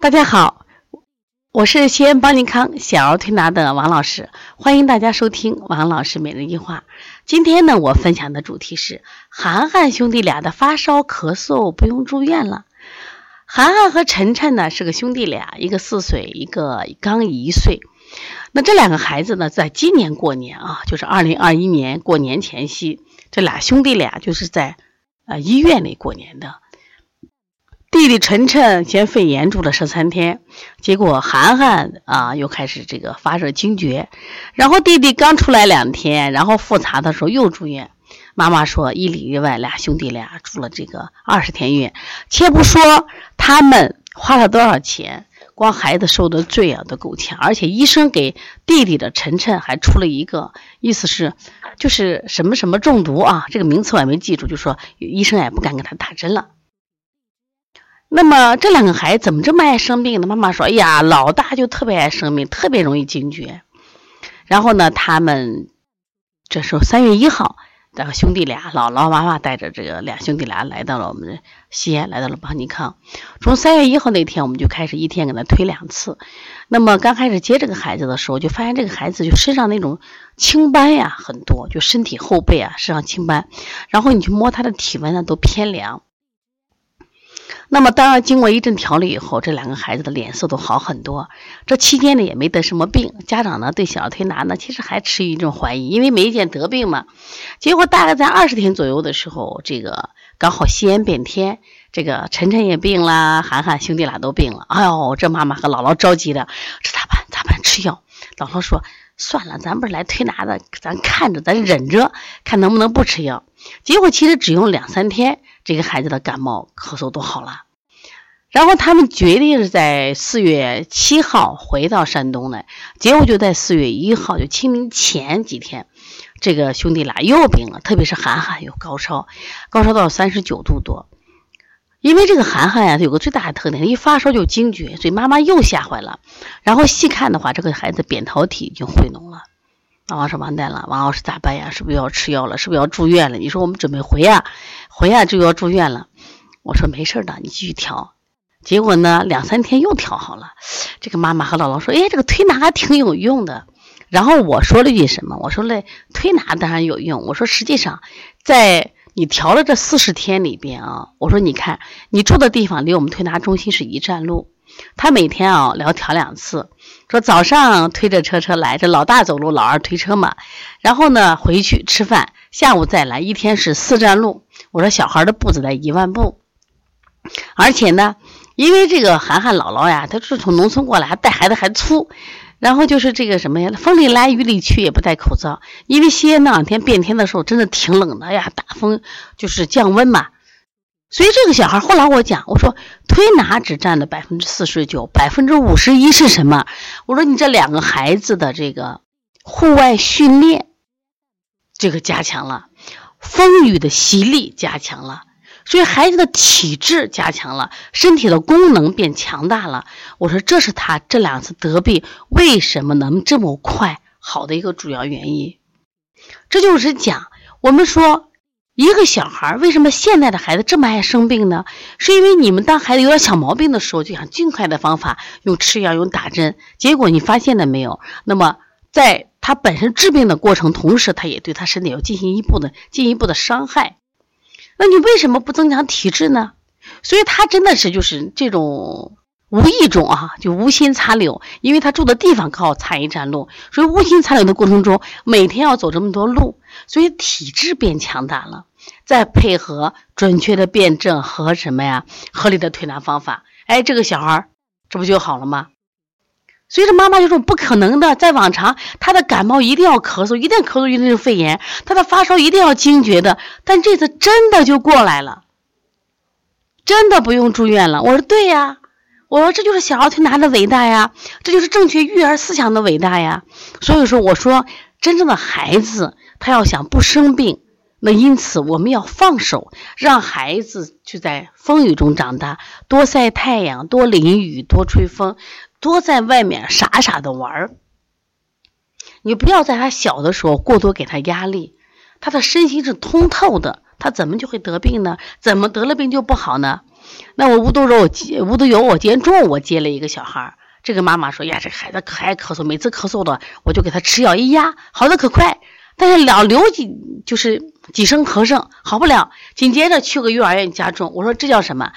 大家好，我是西安邦尼康小儿推拿的王老师，欢迎大家收听王老师每日一话。今天呢，我分享的主题是涵涵兄弟俩的发烧咳嗽不用住院了。涵涵和晨晨呢是个兄弟俩，一个四岁，一个刚一岁。那这两个孩子呢，在今年过年啊，就是二零二一年过年前夕，这俩兄弟俩就是在呃医院里过年的。弟弟晨晨嫌肺炎住了十三天，结果涵涵啊又开始这个发热惊厥，然后弟弟刚出来两天，然后复查的时候又住院。妈妈说一里一外，俩兄弟俩住了这个二十天院。且不说他们花了多少钱，光孩子受的罪啊都够呛。而且医生给弟弟的晨晨还出了一个，意思是就是什么什么中毒啊，这个名词我也没记住，就说医生也不敢给他打针了。那么这两个孩子怎么这么爱生病呢？妈妈说：“哎呀，老大就特别爱生病，特别容易惊厥。然后呢，他们这时候三月一号，这个兄弟俩，姥姥妈妈带着这个俩兄弟俩来到了我们西安，来到了邦尼康。从三月一号那天，我们就开始一天给他推两次。那么刚开始接这个孩子的时候，就发现这个孩子就身上那种青斑呀很多，就身体后背啊身上青斑。然后你去摸他的体温呢，都偏凉。”那么，当然，经过一阵调理以后，这两个孩子的脸色都好很多。这期间呢，也没得什么病。家长呢，对小儿推拿呢，其实还持一种怀疑，因为没见得病嘛。结果大概在二十天左右的时候，这个刚好西安变天，这个晨晨也病了，涵涵兄弟俩都病了。哎呦，这妈妈和姥姥着急了，这咋办？咋办？吃药。姥姥说：“算了，咱不是来推拿的，咱看着，咱忍着，看能不能不吃药。”结果其实只用两三天。这个孩子的感冒咳嗽都好了，然后他们决定是在四月七号回到山东来，结果就在四月一号，就清明前几天，这个兄弟俩又病了，特别是涵涵有高烧，高烧到三十九度多。因为这个涵涵呀，有个最大的特点，一发烧就惊厥，所以妈妈又吓坏了。然后细看的话，这个孩子扁桃体已经溃脓了。王老师完蛋了，王老师咋办呀？是不是要吃药了？是不是要住院了？你说我们准备回呀，回呀就要住院了。我说没事的，你继续调。结果呢，两三天又调好了。这个妈妈和姥姥说：“哎，这个推拿挺有用的。”然后我说了句什么？我说嘞，推拿当然有用。我说实际上，在你调了这四十天里边啊，我说你看你住的地方离我们推拿中心是一站路。他每天啊聊调两次，说早上推着车车来，这老大走路，老二推车嘛。然后呢回去吃饭，下午再来，一天是四站路。我说小孩的步子得一万步，而且呢，因为这个涵涵姥姥呀，她是从农村过来，还带孩子还粗，然后就是这个什么呀，风里来雨里去也不戴口罩，因为西安那两天变天的时候真的挺冷的呀，大风就是降温嘛。所以这个小孩后来我讲，我说推拿只占了百分之四十九，百分之五十一是什么？我说你这两个孩子的这个户外训练，这个加强了，风雨的洗礼加强了，所以孩子的体质加强了，身体的功能变强大了。我说这是他这两次得病为什么能这么快好的一个主要原因。这就是讲我们说。一个小孩为什么现在的孩子这么爱生病呢？是因为你们当孩子有点小毛病的时候，就想尽快的方法用吃药、用打针，结果你发现了没有？那么在他本身治病的过程，同时他也对他身体要进行一步的进一步的伤害。那你为什么不增强体质呢？所以他真的是就是这种无意中啊，就无心插柳，因为他住的地方刚好差一站路，所以无心插柳的过程中，每天要走这么多路，所以体质变强大了。再配合准确的辩证和什么呀？合理的推拿方法，哎，这个小孩儿这不就好了吗？所以说妈妈就说不可能的，在往常他的感冒一定要咳嗽，一定咳嗽一定是肺炎，他的发烧一定要惊厥的，但这次真的就过来了，真的不用住院了。我说对呀，我说这就是小儿推拿的伟大呀，这就是正确育儿思想的伟大呀。所以说我说真正的孩子他要想不生病。那因此，我们要放手，让孩子去在风雨中长大，多晒太阳，多淋雨，多吹风，多在外面傻傻的玩儿。你不要在他小的时候过多给他压力，他的身心是通透的，他怎么就会得病呢？怎么得了病就不好呢？那我无独有无独有我今天中午我接了一个小孩，这个妈妈说呀，这孩子可爱咳嗽，每次咳嗽的我就给他吃药一压，好的可快。但是老流几就是几声咳嗽好不了，紧接着去个幼儿园加重。我说这叫什么？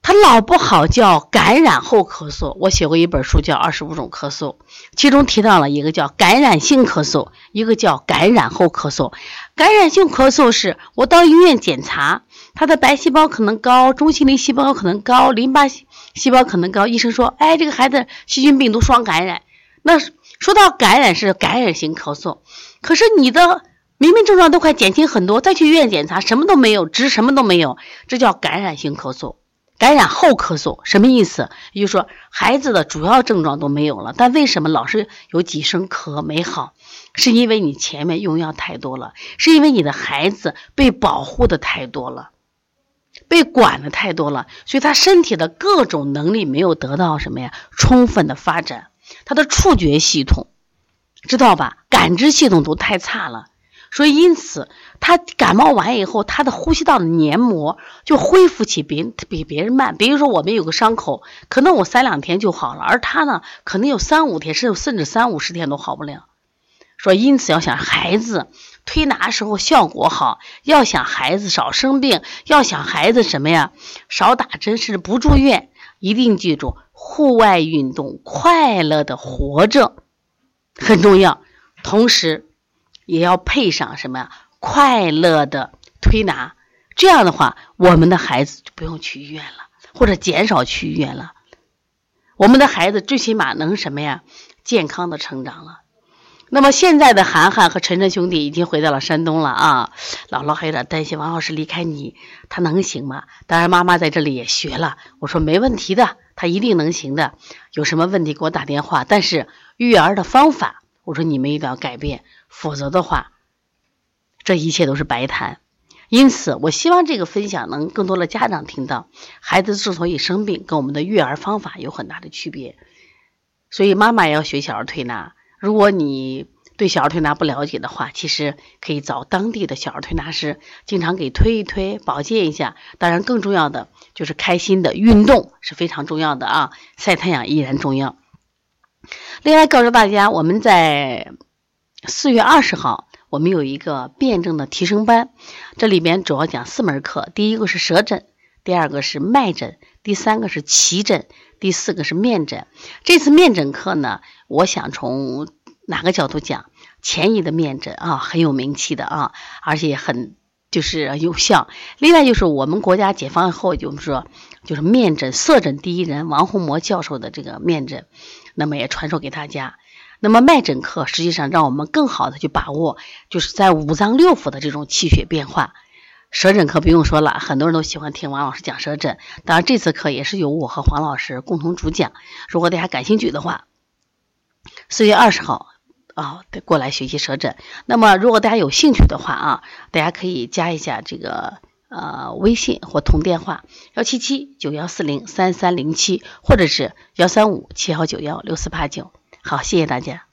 他老不好，叫感染后咳嗽。我写过一本书叫《二十五种咳嗽》，其中提到了一个叫感染性咳嗽，一个叫感染后咳嗽。感染性咳嗽是我到医院检查，他的白细胞可能高，中性粒细胞可能高，淋巴细胞可能高。医生说，哎，这个孩子细菌病毒双感染。那说到感染是感染性咳嗽，可是你的明明症状都快减轻很多，再去医院检查什么都没有，值什么都没有，这叫感染性咳嗽。感染后咳嗽什么意思？也就是说，孩子的主要症状都没有了，但为什么老是有几声咳没好？是因为你前面用药太多了，是因为你的孩子被保护的太多了，被管的太多了，所以他身体的各种能力没有得到什么呀充分的发展，他的触觉系统，知道吧？感知系统都太差了。所以，因此他感冒完以后，他的呼吸道的黏膜就恢复起比比别人慢。比如说，我们有个伤口，可能我三两天就好了，而他呢，可能有三五天，甚至甚至三五十天都好不了。说，因此要想孩子推拿时候效果好，要想孩子少生病，要想孩子什么呀，少打针，甚至不住院，一定记住，户外运动，快乐的活着很重要，同时。也要配上什么呀？快乐的推拿，这样的话，我们的孩子就不用去医院了，或者减少去医院了。我们的孩子最起码能什么呀？健康的成长了。那么现在的涵涵和晨晨兄弟已经回到了山东了啊！姥姥还有点担心王老师离开你，他能行吗？当然，妈妈在这里也学了。我说没问题的，他一定能行的。有什么问题给我打电话。但是育儿的方法。我说你们一定要改变，否则的话，这一切都是白谈。因此，我希望这个分享能更多的家长听到。孩子之所以生病，跟我们的育儿方法有很大的区别。所以，妈妈也要学小儿推拿。如果你对小儿推拿不了解的话，其实可以找当地的小儿推拿师，经常给推一推、保健一下。当然，更重要的就是开心的运动是非常重要的啊！晒太阳依然重要。另外告诉大家，我们在四月二十号，我们有一个辩证的提升班，这里边主要讲四门课。第一个是舌诊，第二个是脉诊，第三个是脐诊，第四个是面诊。这次面诊课呢，我想从哪个角度讲？前移的面诊啊，很有名气的啊，而且很就是有效。另外就是我们国家解放以后，就是说就是面诊色诊第一人王洪模教授的这个面诊。那么也传授给大家。那么脉诊课实际上让我们更好的去把握，就是在五脏六腑的这种气血变化。舌诊课不用说了，很多人都喜欢听王老师讲舌诊。当然这次课也是由我和黄老师共同主讲。如果大家感兴趣的话，四月二十号啊，得过来学习舌诊。那么如果大家有兴趣的话啊，大家可以加一下这个。呃，微信或通电话幺七七九幺四零三三零七，或者是幺三五七幺九幺六四八九。好，谢谢大家。